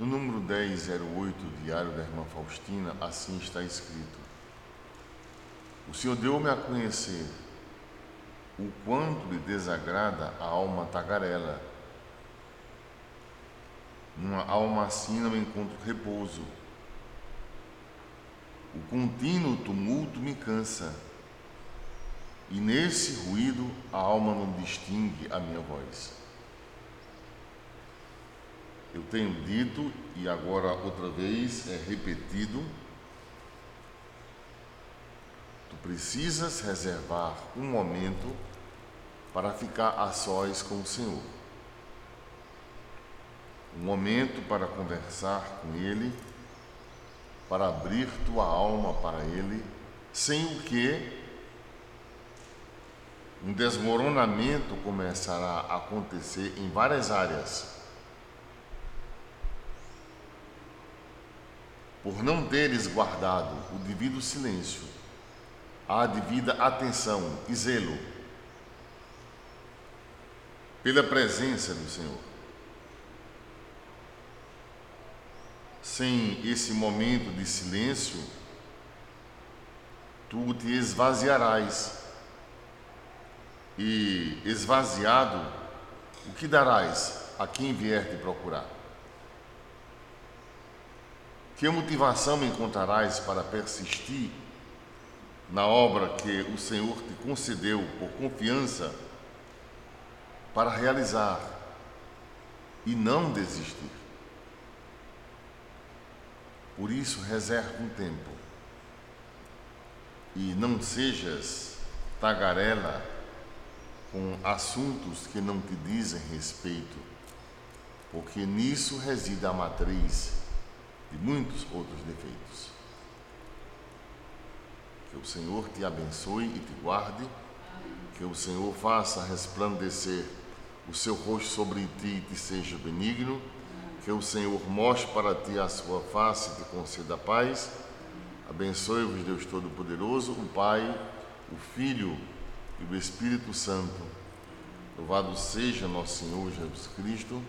No número 1008 do Diário da Irmã Faustina, assim está escrito: O Senhor deu-me a conhecer o quanto lhe desagrada a alma tagarela. Numa alma assim não encontro repouso. O contínuo tumulto me cansa, e nesse ruído a alma não distingue a minha voz. Eu tenho dito, e agora outra vez é repetido, tu precisas reservar um momento para ficar a sós com o Senhor. Um momento para conversar com Ele, para abrir tua alma para Ele, sem o que? Um desmoronamento começará a acontecer em várias áreas por não teres guardado o devido silêncio, a devida atenção e zelo pela presença do Senhor. Sem esse momento de silêncio, tu te esvaziarás, e esvaziado, o que darás a quem vier te procurar? Que motivação encontrarás para persistir na obra que o Senhor te concedeu por confiança para realizar e não desistir? Por isso, reserva um tempo e não sejas tagarela com assuntos que não te dizem respeito, porque nisso reside a matriz de muitos outros defeitos. Que o Senhor te abençoe e te guarde, que o Senhor faça resplandecer o seu rosto sobre ti e te seja benigno, que o Senhor mostre para ti a sua face e te conceda paz. Abençoe-vos, Deus Todo-Poderoso, o Pai, o Filho e o Espírito Santo. Louvado seja nosso Senhor Jesus Cristo